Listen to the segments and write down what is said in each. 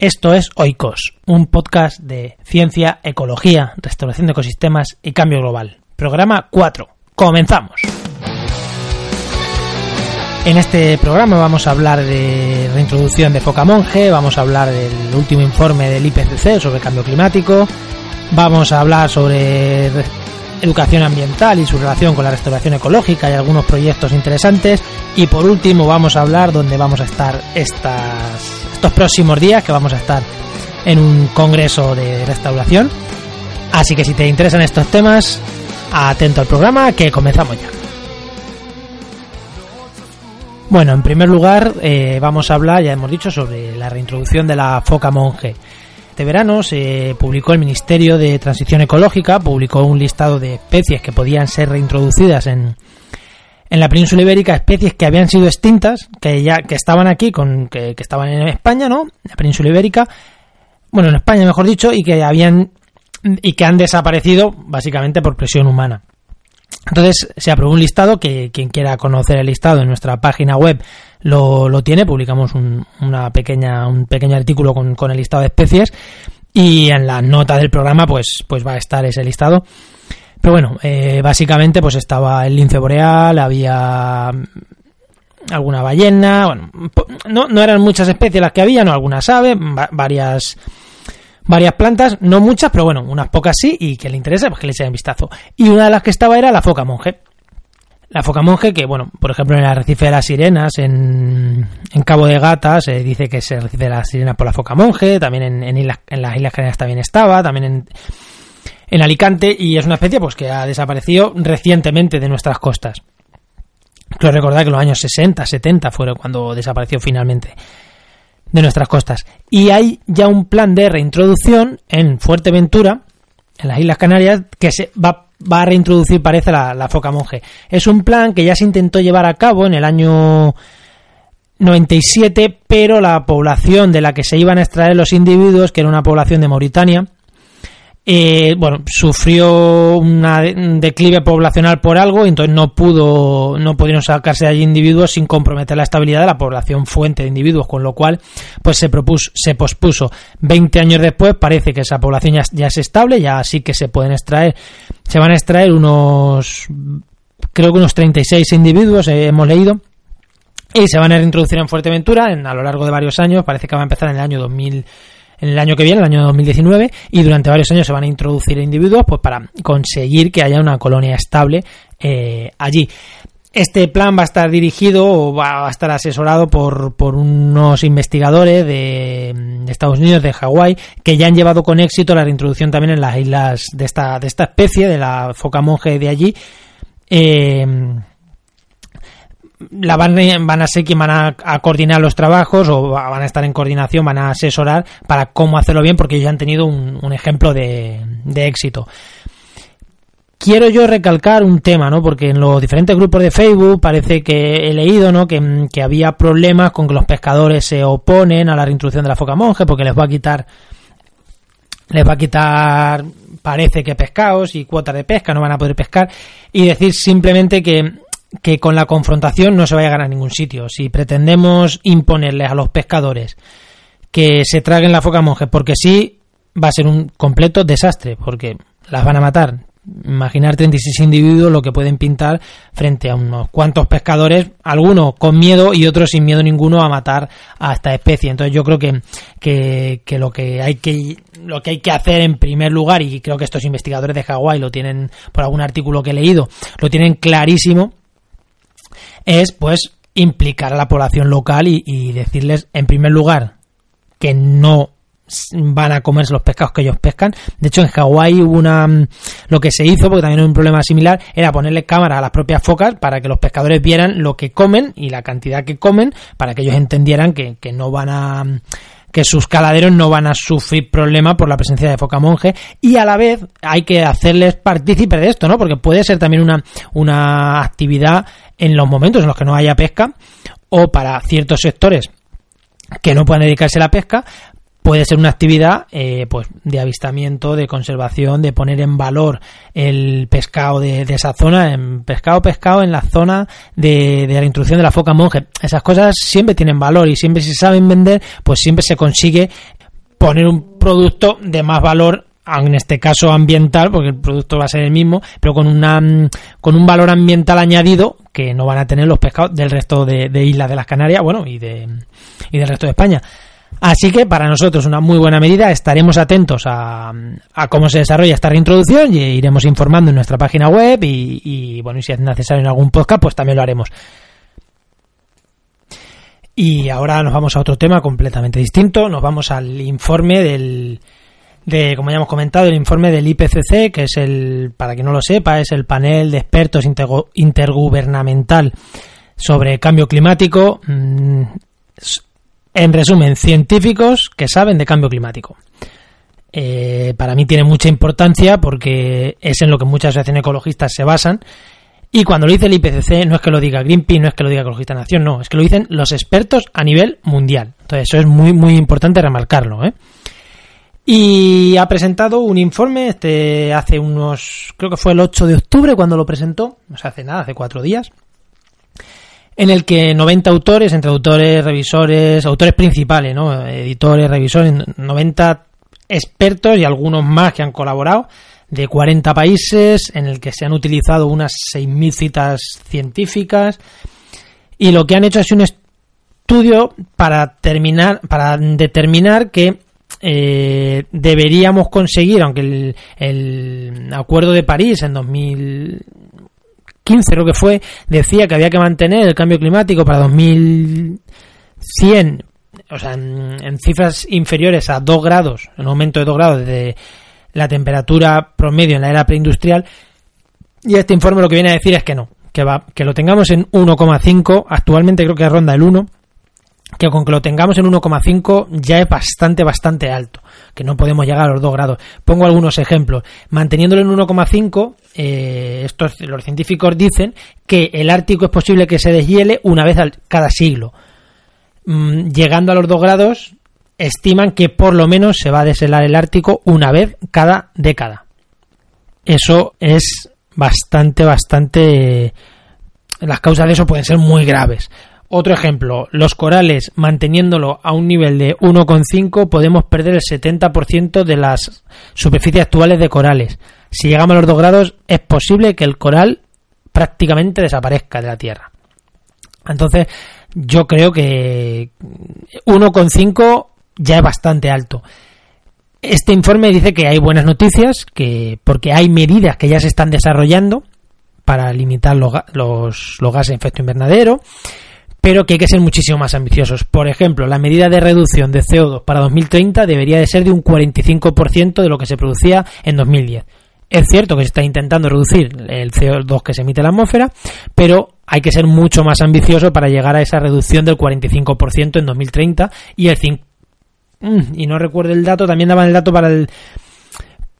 Esto es Oikos, un podcast de ciencia, ecología, restauración de ecosistemas y cambio global. Programa 4. Comenzamos. En este programa vamos a hablar de reintroducción de foca monje, vamos a hablar del último informe del IPCC sobre cambio climático, vamos a hablar sobre educación ambiental y su relación con la restauración ecológica y algunos proyectos interesantes y por último vamos a hablar donde vamos a estar estas estos próximos días que vamos a estar en un congreso de restauración. Así que si te interesan estos temas, atento al programa que comenzamos ya. Bueno, en primer lugar eh, vamos a hablar, ya hemos dicho, sobre la reintroducción de la foca monje. Este verano se publicó el Ministerio de Transición Ecológica, publicó un listado de especies que podían ser reintroducidas en, en la península ibérica especies que habían sido extintas, que ya que estaban aquí, con, que, estaban en España, ¿no? La península ibérica, bueno, en España mejor dicho, y que habían y que han desaparecido básicamente por presión humana. Entonces se aprobó un listado que quien quiera conocer el listado en nuestra página web lo, lo tiene. Publicamos un, una pequeña, un pequeño artículo con, con el listado de especies y en la nota del programa pues, pues va a estar ese listado. Pero bueno, eh, básicamente pues estaba el lince boreal, había alguna ballena, bueno, no, no eran muchas especies las que había, no algunas aves, varias varias plantas, no muchas, pero bueno, unas pocas sí, y que le interesa, pues que le echen vistazo. Y una de las que estaba era la foca monje. La foca monje, que bueno, por ejemplo en el arrecife de las sirenas, en, en Cabo de Gata, se dice que se arrecife de las sirenas por la foca monje, también en, en, en las Islas Canarias también estaba, también en, en Alicante y es una especie pues que ha desaparecido recientemente de nuestras costas. Quiero recordar que los años 60, 70 fueron cuando desapareció finalmente de nuestras costas. Y hay ya un plan de reintroducción en Fuerteventura, en las Islas Canarias, que se va, va a reintroducir, parece, la, la, foca monje. Es un plan que ya se intentó llevar a cabo en el año 97, pero la población de la que se iban a extraer los individuos, que era una población de Mauritania, eh, bueno, sufrió un declive poblacional por algo, entonces no pudo, no pudieron sacarse de allí individuos sin comprometer la estabilidad de la población fuente de individuos, con lo cual, pues se propuso, se pospuso. 20 años después parece que esa población ya, es estable, ya sí que se pueden extraer, se van a extraer unos, creo que unos 36 individuos, eh, hemos leído, y se van a reintroducir en Fuerteventura en, a lo largo de varios años, parece que va a empezar en el año 2000 en el año que viene, el año 2019, y durante varios años se van a introducir individuos pues para conseguir que haya una colonia estable eh, allí. Este plan va a estar dirigido o va a estar asesorado por, por unos investigadores de, de, Estados Unidos, de Hawái, que ya han llevado con éxito la reintroducción también en las islas de esta, de esta especie, de la foca monje de allí. Eh, la van, van a ser quien van a, coordinar los trabajos o van a estar en coordinación, van a asesorar para cómo hacerlo bien porque ya han tenido un, ejemplo de, éxito. Quiero yo recalcar un tema, ¿no? Porque en los diferentes grupos de Facebook parece que he leído, ¿no? Que, que había problemas con que los pescadores se oponen a la reintroducción de la foca monje porque les va a quitar les va a quitar parece que pescados y cuotas de pesca, no van a poder pescar y decir simplemente que que con la confrontación no se vaya a ganar a ningún sitio. Si pretendemos imponerles a los pescadores que se traguen la foca monje, porque sí, va a ser un completo desastre, porque las van a matar. Imaginar 36 individuos lo que pueden pintar frente a unos cuantos pescadores, algunos con miedo y otros sin miedo ninguno a matar a esta especie. Entonces yo creo que, que, que lo que hay que lo que hay que hacer en primer lugar, y creo que estos investigadores de Hawái lo tienen por algún artículo que he leído, lo tienen clarísimo, es pues implicar a la población local y, decirles en primer lugar que no van a comerse los pescados que ellos pescan. De hecho, en Hawái hubo una. Lo que se hizo, porque también hay un problema similar, era ponerle cámara a las propias focas para que los pescadores vieran lo que comen y la cantidad que comen, para que ellos entendieran que, que no van a que sus caladeros no van a sufrir problema por la presencia de foca monje y a la vez hay que hacerles partícipes de esto, ¿no? Porque puede ser también una, una actividad en los momentos en los que no haya pesca o para ciertos sectores que no puedan dedicarse a la pesca, puede ser una actividad eh, pues de avistamiento, de conservación, de poner en valor el pescado de, esa zona, en pescado, pescado en la zona de, de, la introducción de la foca monje. Esas cosas siempre tienen valor y siempre si saben vender, pues siempre se consigue poner un producto de más valor en este caso ambiental, porque el producto va a ser el mismo, pero con una con un valor ambiental añadido que no van a tener los pescados del resto de, islas de las Canarias, bueno, y de y del resto de España. Así que para nosotros una muy buena medida, estaremos atentos a, cómo se desarrolla esta reintroducción y iremos informando en nuestra página web y, bueno, y si es necesario en algún podcast, pues también lo haremos. Y ahora nos vamos a otro tema completamente distinto, nos vamos al informe del, de, como ya hemos comentado, el informe del IPCC, que es el, para que no lo sepa, es el panel de expertos intergubernamental sobre cambio climático. En resumen, científicos que saben de cambio climático. Eh, para mí tiene mucha importancia porque es en lo que muchas asociaciones ecologistas se basan. Y cuando lo dice el IPCC, no es que lo diga Greenpeace, no es que lo diga Ecologista Nación, no, es que lo dicen los expertos a nivel mundial. Entonces, eso es muy, muy importante remarcarlo. ¿eh? Y ha presentado un informe, este hace unos, creo que fue el 8 de octubre cuando lo presentó, no se hace nada, hace cuatro días, en el que 90 autores, entre autores, revisores, autores principales, ¿no? editores, revisores, 90 expertos y algunos más que han colaborado de 40 países, en el que se han utilizado unas 6.000 citas científicas y lo que han hecho es un estudio para terminar, para determinar que eh, deberíamos conseguir, aunque el, acuerdo de París en 2015 creo que fue, decía que había que mantener el cambio climático para 2100, o sea, en, cifras inferiores a 2 grados, un aumento de 2 grados de la temperatura promedio en la era preindustrial, y este informe lo que viene a decir es que no, que, va, que lo tengamos en 1,5, actualmente creo que ronda el 1, que con que lo tengamos en 1,5 ya es bastante, bastante alto, que no podemos llegar a los 2 grados. Pongo algunos ejemplos. Manteniéndolo en 1,5, eh, estos, los científicos dicen que el Ártico es posible que se deshiele una vez al, cada siglo. Mm, llegando a los 2 grados, estiman que por lo menos se va a deshelar el Ártico una vez cada década. Eso es bastante, bastante... Las causas de eso pueden ser muy graves. Otro ejemplo, los corales, manteniéndolo a un nivel de 1,5, podemos perder el 70% de las superficies actuales de corales. Si llegamos a los 2 grados, es posible que el coral prácticamente desaparezca de la Tierra. Entonces, yo creo que 1,5 ya es bastante alto. Este informe dice que hay buenas noticias, que porque hay medidas que ya se están desarrollando para limitar los, los, gases de efecto invernadero pero que hay que ser muchísimo más ambiciosos. Por ejemplo, la medida de reducción de CO2 para 2030 debería de ser de un 45% de lo que se producía en 2010. Es cierto que se está intentando reducir el CO2 que se emite en la atmósfera, pero hay que ser mucho más ambicioso para llegar a esa reducción del 45% en 2030 y el 5 mm, y no recuerdo el dato, también daban el dato para el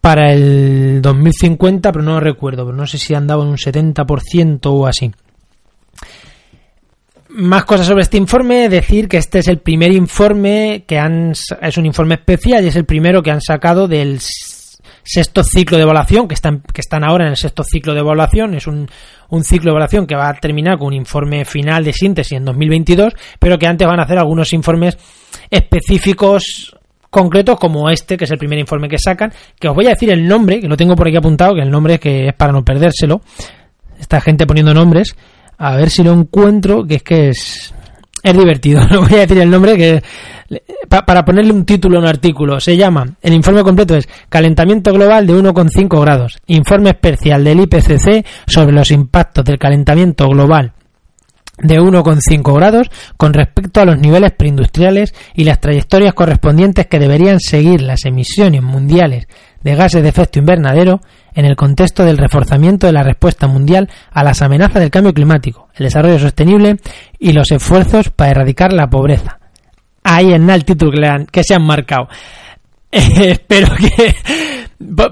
para el 2050, pero no recuerdo, pero no sé si andaba en un 70% o así. Más cosas sobre este informe, decir que este es el primer informe que han, es un informe especial y es el primero que han sacado del sexto ciclo de evaluación, que están, que están ahora en el sexto ciclo de evaluación, es un, un ciclo de evaluación que va a terminar con un informe final de síntesis en 2022, pero que antes van a hacer algunos informes específicos concretos como este, que es el primer informe que sacan, que os voy a decir el nombre, que lo tengo por aquí apuntado, que el nombre que es para no perdérselo, esta gente poniendo nombres, a ver si lo encuentro, que es que es, es divertido. No voy a decir el nombre, que para ponerle un título a un artículo. Se llama, el informe completo es Calentamiento Global de 1,5 grados. Informe especial del IPCC sobre los impactos del calentamiento global de 1,5 grados con respecto a los niveles preindustriales y las trayectorias correspondientes que deberían seguir las emisiones mundiales de gases de efecto invernadero en el contexto del reforzamiento de la respuesta mundial a las amenazas del cambio climático, el desarrollo sostenible y los esfuerzos para erradicar la pobreza. Ahí en el título que, que se han marcado. espero que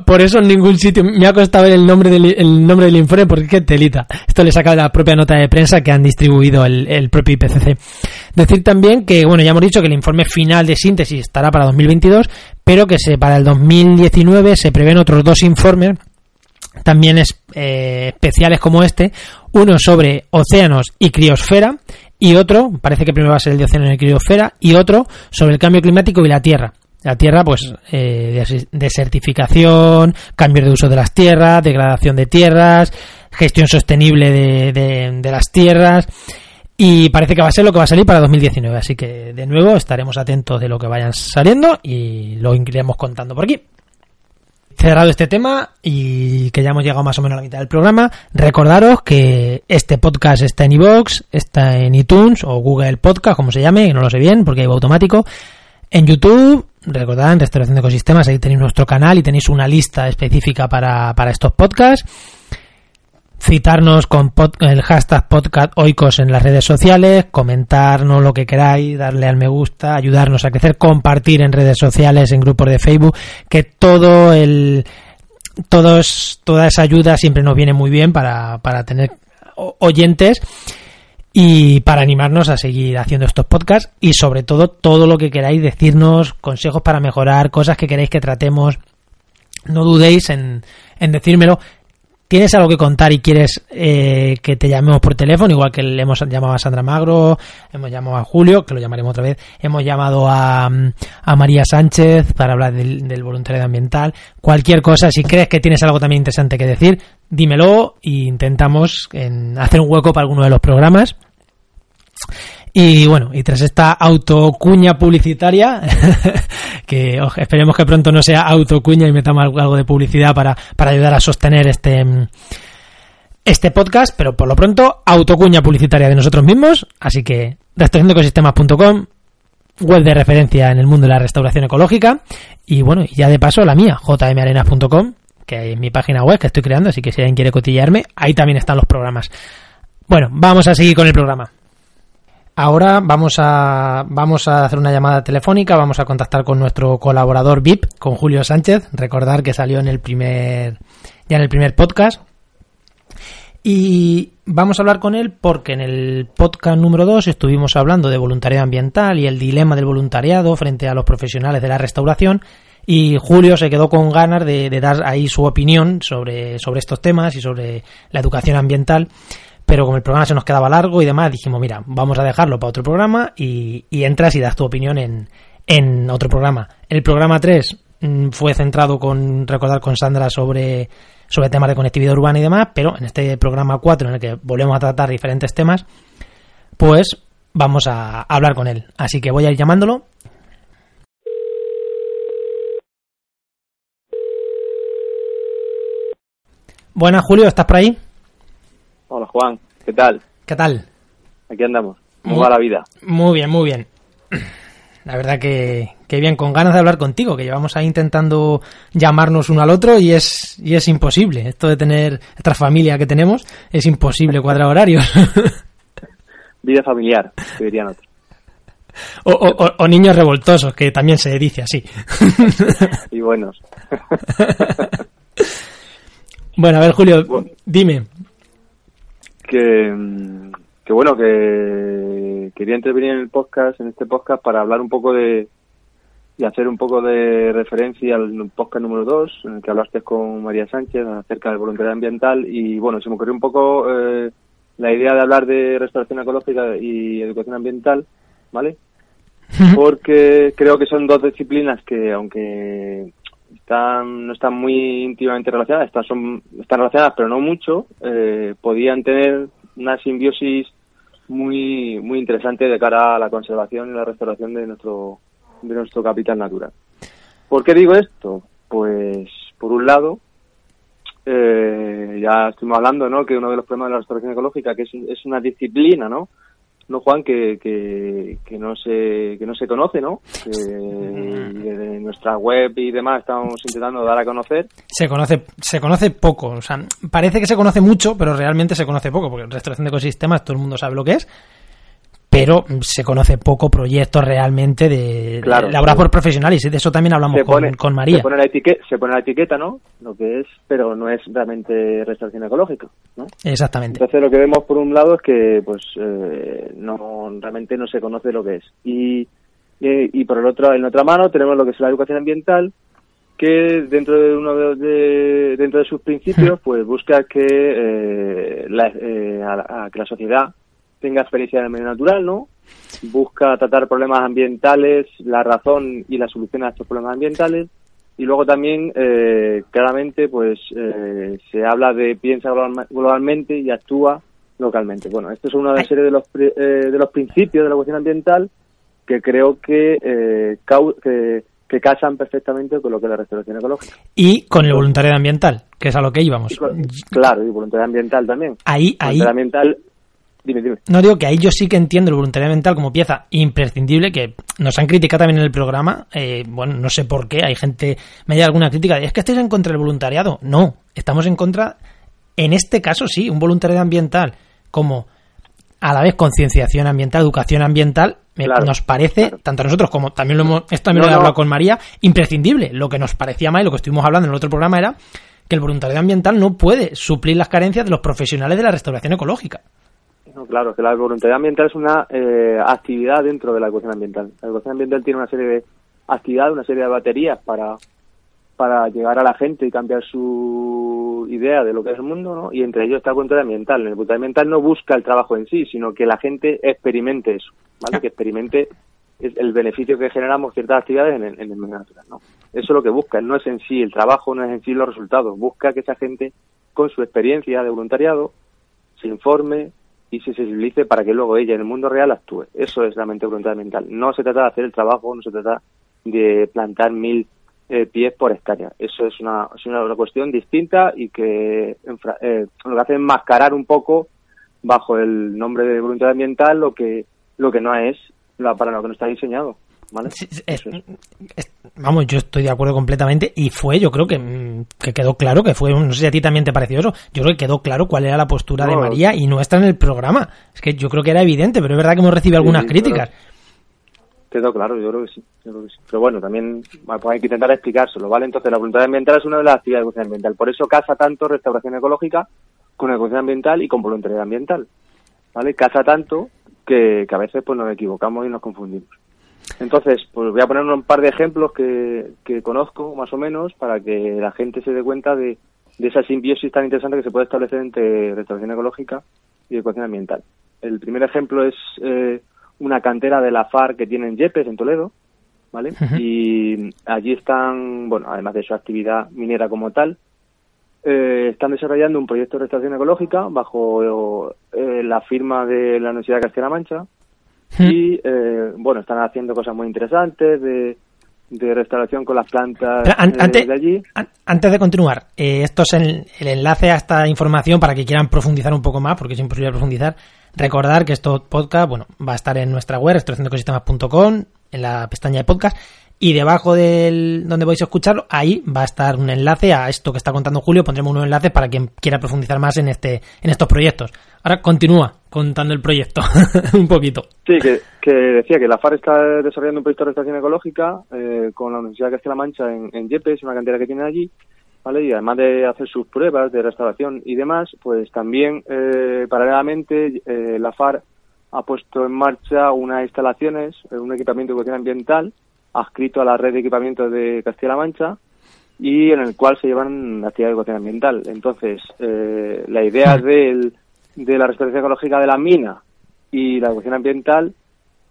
por eso en ningún sitio me ha costado ver el nombre del, el nombre del informe porque qué telita. Esto le saca de la propia nota de prensa que han distribuido el, el, propio IPCC. Decir también que, bueno, ya hemos dicho que el informe final de síntesis estará para 2022, pero que se, para el 2019 se prevén otros dos informes también es, eh, especiales como este, uno sobre océanos y criosfera y otro, parece que primero va a ser el de océanos y criosfera, y otro sobre el cambio climático y la Tierra La tierra, pues, eh, desertificación, cambios de uso de las tierras, degradación de tierras, gestión sostenible de, de las tierras. Y parece que va a ser lo que va a salir para 2019. Así que, de nuevo, estaremos atentos de lo que vayan saliendo y lo iremos contando por aquí cerrado este tema y que ya hemos llegado más o menos a la mitad del programa, recordaros que este podcast está en iVoox, está en iTunes o Google Podcast, como se llame, no lo sé bien porque hay automático. En YouTube, recordad, en Restauración de Ecosistemas, ahí tenéis nuestro canal y tenéis una lista específica para, para estos podcasts citarnos con el hashtag podcast oikos en las redes sociales, comentarnos lo que queráis, darle al me gusta, ayudarnos a crecer, compartir en redes sociales, en grupos de Facebook, que todo el todos, toda esa ayuda siempre nos viene muy bien para, para tener oyentes y para animarnos a seguir haciendo estos podcasts y sobre todo todo lo que queráis decirnos, consejos para mejorar, cosas que queréis que tratemos, no dudéis en, en decírmelo tienes algo que contar y quieres eh, que te llamemos por teléfono, igual que le hemos llamado a Sandra Magro, hemos llamado a Julio, que lo llamaremos otra vez, hemos llamado a, María Sánchez para hablar del, voluntariado ambiental, cualquier cosa, si crees que tienes algo también interesante que decir, dímelo e intentamos en hacer un hueco para alguno de los programas. Y bueno, y tras esta autocuña publicitaria, que esperemos que pronto no sea autocuña y metamos algo de publicidad para, para ayudar a sostener este, este podcast, pero por lo pronto autocuña publicitaria de nosotros mismos, así que restauraciondeecosistemas.com, web de referencia en el mundo de la restauración ecológica, y bueno, y ya de paso la mía, jmarenas.com, que es mi página web que estoy creando, así que si alguien quiere cotillarme, ahí también están los programas. Bueno, vamos a seguir con el programa. Ahora vamos a, vamos a hacer una llamada telefónica, vamos a contactar con nuestro colaborador VIP, con Julio Sánchez. Recordar que salió en el primer, ya en el primer podcast. Y vamos a hablar con él porque en el podcast número 2 estuvimos hablando de voluntariado ambiental y el dilema del voluntariado frente a los profesionales de la restauración. Y Julio se quedó con ganas de, de dar ahí su opinión sobre, sobre estos temas y sobre la educación ambiental pero como el programa se nos quedaba largo y demás, dijimos, mira, vamos a dejarlo para otro programa y, entras y das tu opinión en, en otro programa. El programa 3 mm, fue centrado con recordar con Sandra sobre, sobre temas de conectividad urbana y demás, pero en este programa 4 en el que volvemos a tratar diferentes temas, pues vamos a hablar con él. Así que voy a ir llamándolo. Buenas, Julio, ¿estás por ahí? Hola Juan, ¿qué tal? ¿Qué tal? Aquí andamos. ¿Cómo va la vida? Muy bien, muy bien. La verdad que, que, bien, con ganas de hablar contigo, que llevamos ahí intentando llamarnos uno al otro y es, y es imposible. Esto de tener esta familia que tenemos, es imposible cuadrar horarios. Vida familiar, que dirían otros. O, o, o, niños revoltosos, que también se dice así. Y buenos. Bueno, a ver, Julio, dime, que, que bueno, que quería intervenir en el podcast, en este podcast, para hablar un poco de y hacer un poco de referencia al podcast número 2, en el que hablaste con María Sánchez acerca del voluntariado ambiental y bueno, se me ocurrió un poco eh, la idea de hablar de restauración ecológica y educación ambiental, ¿vale? Porque creo que son dos disciplinas que, aunque están, no están muy íntimamente relacionadas, están, son, están relacionadas pero no mucho, eh, podían tener una simbiosis muy, muy interesante de cara a la conservación y la restauración de nuestro, de nuestro capital natural. ¿Por qué digo esto? Pues, por un lado, eh, ya estuvimos hablando, ¿no? Que uno de los problemas de la restauración ecológica, que es, es una disciplina, ¿no? No Juan que, que, no se que no se conoce no que desde nuestra web y demás estamos intentando dar a conocer. Se conoce se conoce poco o sea parece que se conoce mucho pero realmente se conoce poco porque restauración de ecosistemas todo el mundo sabe lo que es pero se conoce poco proyectos realmente de, claro, de por profesionales y de eso también hablamos con, María. Se pone, la etiqueta, se pone la etiqueta, ¿no? Lo que es, pero no es realmente restauración ecológica, ¿no? Exactamente. Entonces lo que vemos por un lado es que pues eh, no realmente no se conoce lo que es. Y, y, por el otro en otra mano tenemos lo que es la educación ambiental que dentro de uno de, dentro de sus principios pues busca que eh, la, eh, que la sociedad tenga experiencia en el medio natural, ¿no? Busca tratar problemas ambientales, la razón y la solución a estos problemas ambientales. Y luego también, eh, claramente, pues eh, se habla de piensa globalmente y actúa localmente. Bueno, esto es una de, serie de los, eh, de los principios de la cuestión ambiental que creo que, eh, que que casan perfectamente con lo que es la restauración ecológica. Y con el voluntariado ambiental, que es a lo que íbamos. claro, y voluntariado ambiental también. Ahí, ahí. ambiental, dime, dime. No digo que ahí yo sí que entiendo el voluntariado ambiental como pieza imprescindible, que nos han criticado también en el programa. Eh, bueno, no sé por qué, hay gente, me da alguna crítica, es que estáis en contra del voluntariado. No, estamos en contra, en este caso sí, un voluntariado ambiental como a la vez concienciación ambiental, educación ambiental, nos parece, tanto a nosotros como también lo hemos, esto también lo he hablado con María, imprescindible. Lo que nos parecía más y lo que estuvimos hablando en el otro programa era que el voluntariado ambiental no puede suplir las carencias de los profesionales de la restauración ecológica. No, claro, que la voluntariado ambiental es una eh, actividad dentro de la educación ambiental. La educación ambiental tiene una serie de actividades, una serie de baterías para para llegar a la gente y cambiar su idea de lo que es el mundo, ¿no? Y entre ellos está el voluntariado ambiental. El voluntariado ambiental no busca el trabajo en sí, sino que la gente experimente eso, ¿vale? Que experimente el beneficio que generamos ciertas actividades en el, medio natural, ¿no? Eso es lo que busca, no es en sí el trabajo, no es en sí los resultados. Busca que esa gente, con su experiencia de voluntariado, se informe y se sensibilice para que luego ella en el mundo real actúe. Eso es la mente voluntariado ambiental. No se trata de hacer el trabajo, no se trata de plantar mil eh, pies por hectárea. Eso es una, es una, cuestión distinta y que eh, lo que hace es mascarar un poco bajo el nombre de voluntad ambiental lo que lo que no es la, para lo que no está diseñado. ¿Vale? vamos, yo estoy de acuerdo completamente y fue, yo creo que, mm, que, quedó claro que fue, no sé si a ti también te pareció eso, yo creo que quedó claro cuál era la postura de María y nuestra en el programa. Es que yo creo que era evidente, pero es verdad que hemos recibido algunas críticas. Quedó claro, yo creo que sí. Pero bueno, también pues hay que intentar explicárselo, ¿vale? Entonces, la voluntad ambiental es una de las actividades de educación ambiental. Por eso casa tanto restauración ecológica con educación ambiental y con voluntariedad ambiental, ¿vale? Casa tanto que, a veces pues nos equivocamos y nos confundimos. Entonces, pues voy a poner un par de ejemplos que, que conozco, más o menos, para que la gente se dé cuenta de, de esa simbiosis tan interesante que se puede establecer entre restauración ecológica y educación ambiental. El primer ejemplo es... Eh, una cantera de la FAR que tienen Yepes en Toledo, ¿vale? Y allí están, bueno, además de su actividad minera como tal, eh, están desarrollando un proyecto de restauración ecológica bajo eh, la firma de la Universidad de Castilla-La Mancha y, eh, bueno, están haciendo cosas muy interesantes de, de restauración con las plantas de allí. antes de continuar, esto es el, el, enlace a esta información para que quieran profundizar un poco más, porque es imposible profundizar. Recordar que esto podcast, bueno, va a estar en nuestra web, restauracionecosistemas.com, en la pestaña de podcast, y debajo del donde vais a escucharlo, ahí va a estar un enlace a esto que está contando Julio, pondremos un enlace para quien quiera profundizar más en este, en estos proyectos. Ahora continúa contando el proyecto, un poquito. Sí, que, decía que la FAR está desarrollando un proyecto de restauración ecológica eh, con la Universidad de Castilla-La Mancha en, en Yepes, una cantera que tiene allí, y además de hacer sus pruebas de restauración y demás, pues también eh, paralelamente eh, la FAR ha puesto en marcha unas instalaciones, eh, un equipamiento de educación ambiental adscrito a la red de equipamiento de Castilla-La Mancha y en el cual se llevan actividades de educación ambiental. Entonces, la idea de la restauración ecológica de la mina y la educación ambiental,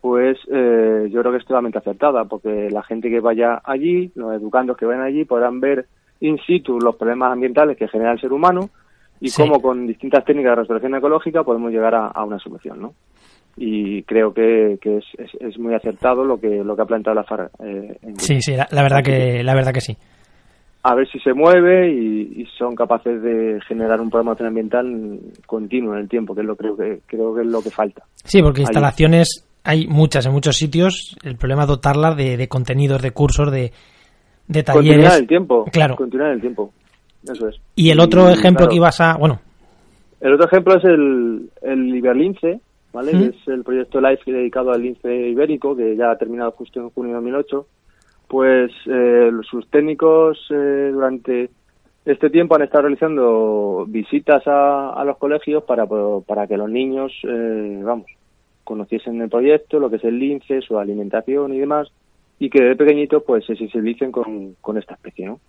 pues yo creo que es totalmente acertada, porque la gente que vaya allí, los educandos que vayan allí, podrán ver in situ los problemas ambientales que genera el ser humano y cómo con distintas técnicas de restauración ecológica podemos llegar a, una solución, ¿no? Y creo que, que es, es, muy acertado lo que lo que ha planteado la FAR. Eh, sí, sí, la, verdad que la verdad que sí. A ver si se mueve y, son capaces de generar un programa ambiental continuo en el tiempo, que es lo creo que creo que es lo que falta. Sí, porque instalaciones hay muchas en muchos sitios. El problema es dotarlas de, de contenidos, de cursos, de de talleres. Continuar el tiempo. Claro. Continuar el tiempo. Eso es. Y el otro ejemplo que ibas a. Bueno. El otro ejemplo es el, el Iberlince, ¿vale? Que es el proyecto LIFE dedicado al lince ibérico, que ya ha terminado justo en junio de 2008. Pues eh, sus técnicos eh, durante este tiempo han estado realizando visitas a, a los colegios para, para que los niños, eh, vamos, conociesen el proyecto, lo que es el lince, su alimentación y demás y que de pequeñitos pues se sensibilicen con, con esta especie, ¿no?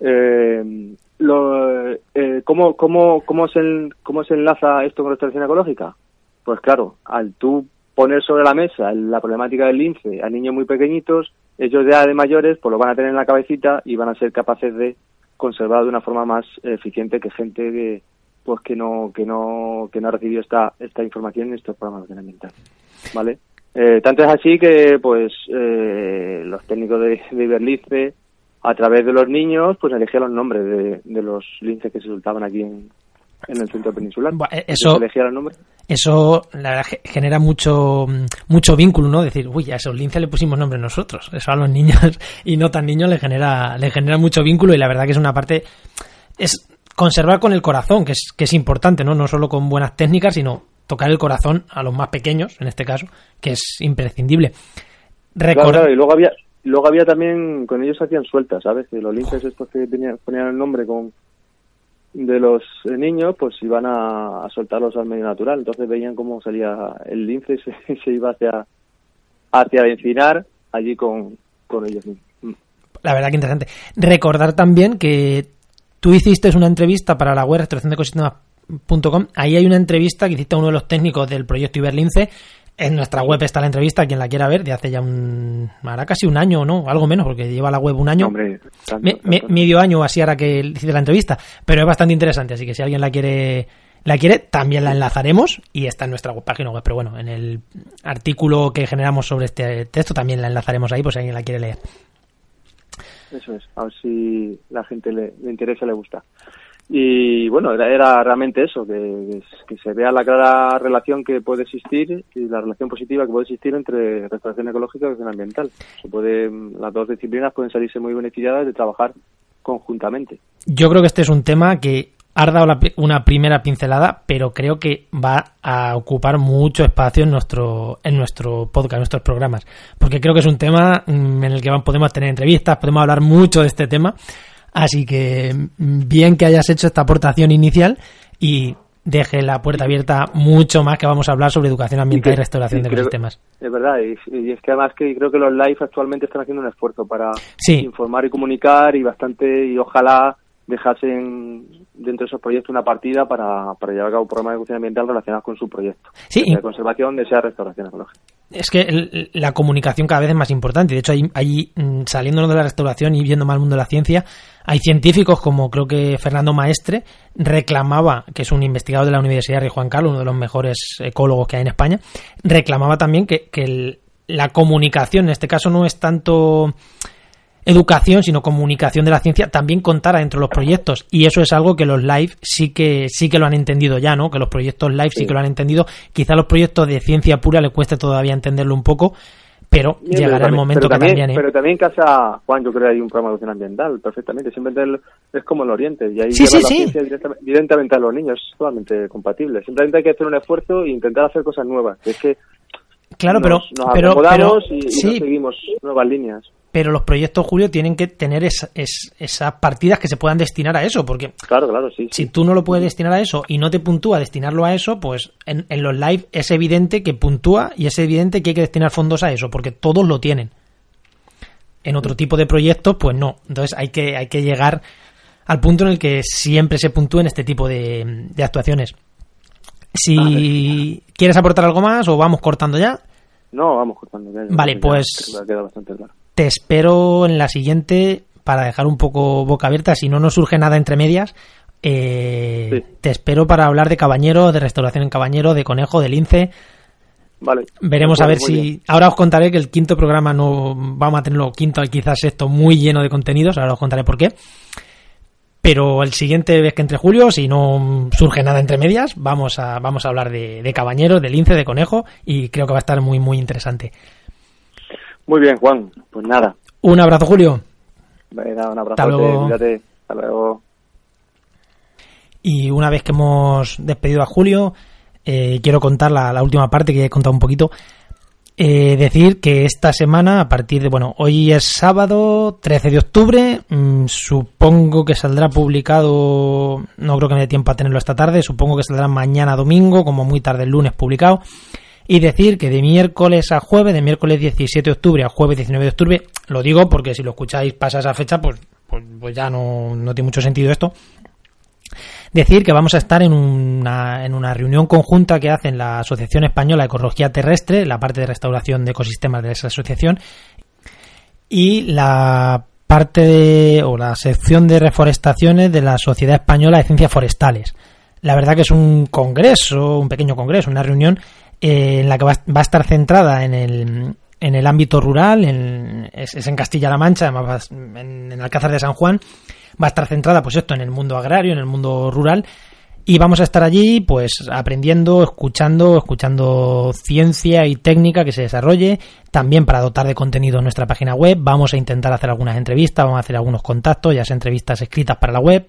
Eh, lo, eh, ¿cómo, cómo, cómo, se, ¿Cómo se enlaza esto con la restauración ecológica? pues claro, al tú poner sobre la mesa la problemática del lince a niños muy pequeñitos, ellos ya de mayores pues lo van a tener en la cabecita y van a ser capaces de conservar de una forma más eficiente que gente que pues que no que no que no ha recibido esta esta información en estos programas de ambiental vale eh, tanto es así que pues eh, los técnicos de, de a través de los niños pues elegían los nombres de, de los linces que se soltaban aquí en, en el centro peninsular. Eh, eso, eso la verdad, genera mucho mucho vínculo, ¿no? Decir, uy, a esos linces le pusimos nombre nosotros. Eso a los niños y no tan niños le genera, le genera mucho vínculo y la verdad que es una parte. Es conservar con el corazón, que es, que es importante, ¿no? No solo con buenas técnicas, sino tocar el corazón a los más pequeños, en este caso, que es imprescindible. Claro, y luego había, luego había también, con ellos hacían sueltas, ¿sabes? Los linces estos que tenían, ponían el nombre con de los niños, pues iban a, soltarlos al medio natural. Entonces veían cómo salía el lince y se, se iba hacia, hacia encinar allí con, con ellos mismos. Mm. La verdad que interesante. Recordar también que tú hiciste una entrevista para la web restauración de ecosistemas.com. Ahí hay una entrevista que hiciste a uno de los técnicos del proyecto Iberlince en nuestra web está la entrevista, quien la quiera ver, de hace ya un. Hará casi un año, ¿no? Algo menos, porque lleva la web un año. medio año así ahora que hice la entrevista. Pero es bastante interesante, así que si alguien la quiere la quiere, también la enlazaremos y está en nuestra página web. Pero bueno, en el artículo que generamos sobre este texto también la enlazaremos ahí, pues si alguien la quiere leer. Eso es, a ver si la gente le, le interesa, le gusta. Y bueno, era, realmente eso, que, que, se vea la clara relación que puede existir y la relación positiva que puede existir entre restauración ecológica y restauración ambiental. Se puede, las dos disciplinas pueden salirse muy beneficiadas de trabajar conjuntamente. Yo creo que este es un tema que ha dado una primera pincelada, pero creo que va a ocupar mucho espacio en nuestro, en nuestro podcast, en nuestros programas, porque creo que es un tema mm, en el que podemos tener entrevistas, podemos hablar mucho de este tema Así que bien que hayas hecho esta aportación inicial y deje la puerta abierta mucho más que vamos a hablar sobre educación ambiental y, restauración de ecosistemas. Es verdad, y, es que además que creo que los live actualmente están haciendo un esfuerzo para informar y comunicar y bastante, y ojalá dejasen dentro de esos proyectos una partida para, para llevar a cabo programas de educación ambiental relacionados con su proyecto. Sí. de conservación, de sea restauración ecológica. Es que la comunicación cada vez es más importante. De hecho, ahí, mm, saliéndonos de la restauración y viendo más el mundo de la ciencia, hay científicos como creo que Fernando Maestre reclamaba, que es un investigador de la Universidad de Juan Carlos, uno de los mejores ecólogos que hay en España, reclamaba también que, que la comunicación, en este caso, no es tanto educación, sino comunicación de la ciencia, también contara dentro de los proyectos. Y eso es algo que los live sí que, sí que lo han entendido ya, ¿no? Que los proyectos live sí, que lo han entendido. Quizá los proyectos de ciencia pura le cueste todavía entenderlo un poco, pero llegará el momento que también, ¿eh? Pero también casa, Juan, yo creo que hay un programa de educación ambiental, perfectamente. Siempre es como el Oriente, y ahí sí, la ciencia directamente, a los niños, es totalmente compatible. Simplemente hay que hacer un esfuerzo e intentar hacer cosas nuevas. Es que claro, pero, nos pero, pero, y, seguimos nuevas líneas pero los proyectos, Julio, tienen que tener esas partidas que se puedan destinar a eso, porque claro, claro, sí, si tú no lo puedes destinar a eso y no te puntúa destinarlo a eso, pues en, los live es evidente que puntúa y es evidente que hay que destinar fondos a eso, porque todos lo tienen. En otro tipo de proyectos, pues no. Entonces hay que, hay que llegar al punto en el que siempre se puntúe en este tipo de, actuaciones. Si quieres aportar algo más o vamos cortando ya. No, vamos cortando ya. Vale, pues. bastante claro te espero en la siguiente para dejar un poco boca abierta. Si no nos surge nada entre medias, eh, te espero para hablar de Cabañero, de restauración en Cabañero, de Conejo, de Lince. Vale. Veremos a ver si. Ahora os contaré que el quinto programa no vamos a tenerlo quinto, quizás esto muy lleno de contenidos. Ahora os contaré por qué. Pero el siguiente vez que entre Julio, si no surge nada entre medias, vamos a, vamos a hablar de, de Cabañero, de Lince, de Conejo y creo que va a estar muy, muy interesante. Muy bien, Juan. Pues nada. Un abrazo, Julio. Venga, un abrazo. Hasta luego. Hasta luego. Y una vez que hemos despedido a Julio, eh, quiero contar la, última parte que he contado un poquito. Eh, decir que esta semana, a partir de, bueno, hoy es sábado 13 de octubre, mm, supongo que saldrá publicado, no creo que me dé tiempo a tenerlo esta tarde, supongo que saldrá mañana domingo, como muy tarde el lunes publicado, y decir que de miércoles a jueves, de miércoles 17 de octubre a jueves 19 de octubre, lo digo porque si lo escucháis pasa esa fecha, pues, pues, pues ya no, no tiene mucho sentido esto. Decir que vamos a estar en una, en una reunión conjunta que hacen la Asociación Española de Ecología Terrestre, la parte de restauración de ecosistemas de esa asociación, y la parte de, o la sección de reforestaciones de la Sociedad Española de Ciencias Forestales. La verdad que es un congreso, un pequeño congreso, una reunión eh, en la que va, a estar centrada en el, en el ámbito rural, en, es, en Castilla-La Mancha, además en, en Alcázar de San Juan, va a estar centrada pues esto en el mundo agrario, en el mundo rural y vamos a estar allí pues aprendiendo, escuchando, escuchando ciencia y técnica que se desarrolle, también para dotar de contenido nuestra página web, vamos a intentar hacer algunas entrevistas, vamos a hacer algunos contactos, ya sea entrevistas escritas para la web,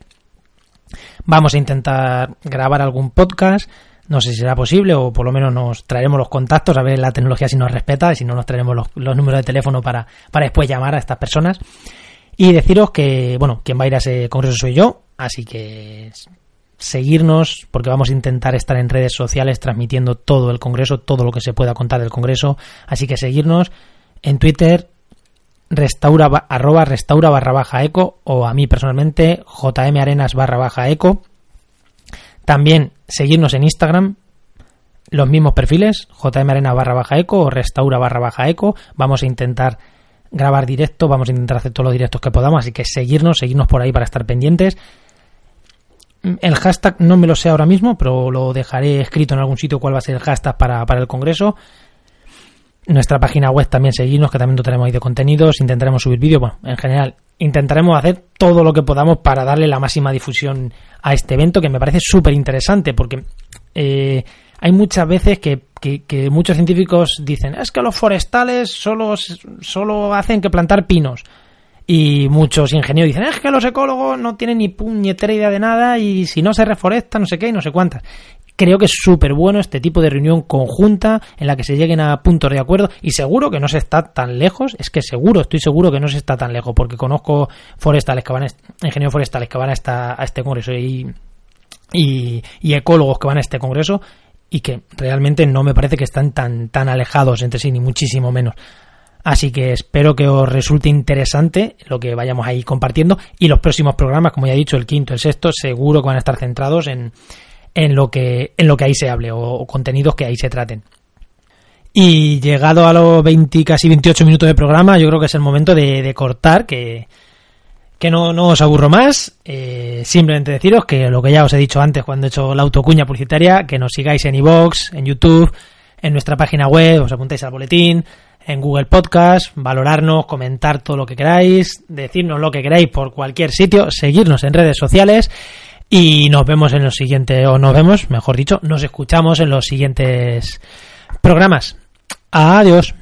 vamos a intentar grabar algún podcast, no sé si será posible o por lo menos nos traeremos los contactos a ver la tecnología si nos respeta y si no nos traeremos los, números de teléfono para, para después llamar a estas personas. Y deciros que, bueno, quien va a ir a ese congreso soy yo, así que seguirnos porque vamos a intentar estar en redes sociales transmitiendo todo el congreso, todo lo que se pueda contar del congreso, así que seguirnos en Twitter restaura arroba restaura barra baja eco o a mí personalmente jm arenas barra baja eco también seguirnos en Instagram los mismos perfiles jm arena barra baja eco o restaura barra baja eco vamos a intentar grabar directo, vamos a intentar hacer todos los directos que podamos, así que seguirnos, seguirnos por ahí para estar pendientes. El hashtag no me lo sé ahora mismo, pero lo dejaré escrito en algún sitio cuál va a ser el hashtag para, para el Congreso. Nuestra página web también seguirnos, que también tenemos ahí de contenidos. Intentaremos subir vídeos. Bueno, en general, intentaremos hacer todo lo que podamos para darle la máxima difusión a este evento, que me parece súper interesante, porque eh, hay muchas veces que, muchos científicos dicen es que los forestales solo, solo hacen que plantar pinos. Y muchos ingenieros dicen es que los ecólogos no tienen ni puñetera idea de nada y si no se reforesta no sé qué y no sé cuántas. Creo que es súper bueno este tipo de reunión conjunta en la que se lleguen a puntos de acuerdo y seguro que no se está tan lejos, es que seguro, estoy seguro que no se está tan lejos porque conozco forestales que van ingenieros forestales que van a, esta, a este congreso y, y, y ecólogos que van a este congreso y que realmente no me parece que están tan, tan alejados entre sí, ni muchísimo menos. Así que espero que os resulte interesante lo que vayamos ahí compartiendo y los próximos programas, como ya he dicho, el quinto, el sexto, seguro que van a estar centrados en, en, lo, que, en lo que ahí se hable o, contenidos que ahí se traten. Y llegado a los 20, casi 28 minutos de programa, yo creo que es el momento de, de cortar, que, que no, no os aburro más, eh, simplemente deciros que lo que ya os he dicho antes cuando he hecho la autocuña publicitaria, que nos sigáis en iVoox, en YouTube, en nuestra página web, os apuntéis al boletín, en Google Podcast, valorarnos, comentar todo lo que queráis, decirnos lo que queráis por cualquier sitio, seguirnos en redes sociales y nos vemos en los siguientes, o nos vemos, mejor dicho, nos escuchamos en los siguientes programas. Adiós.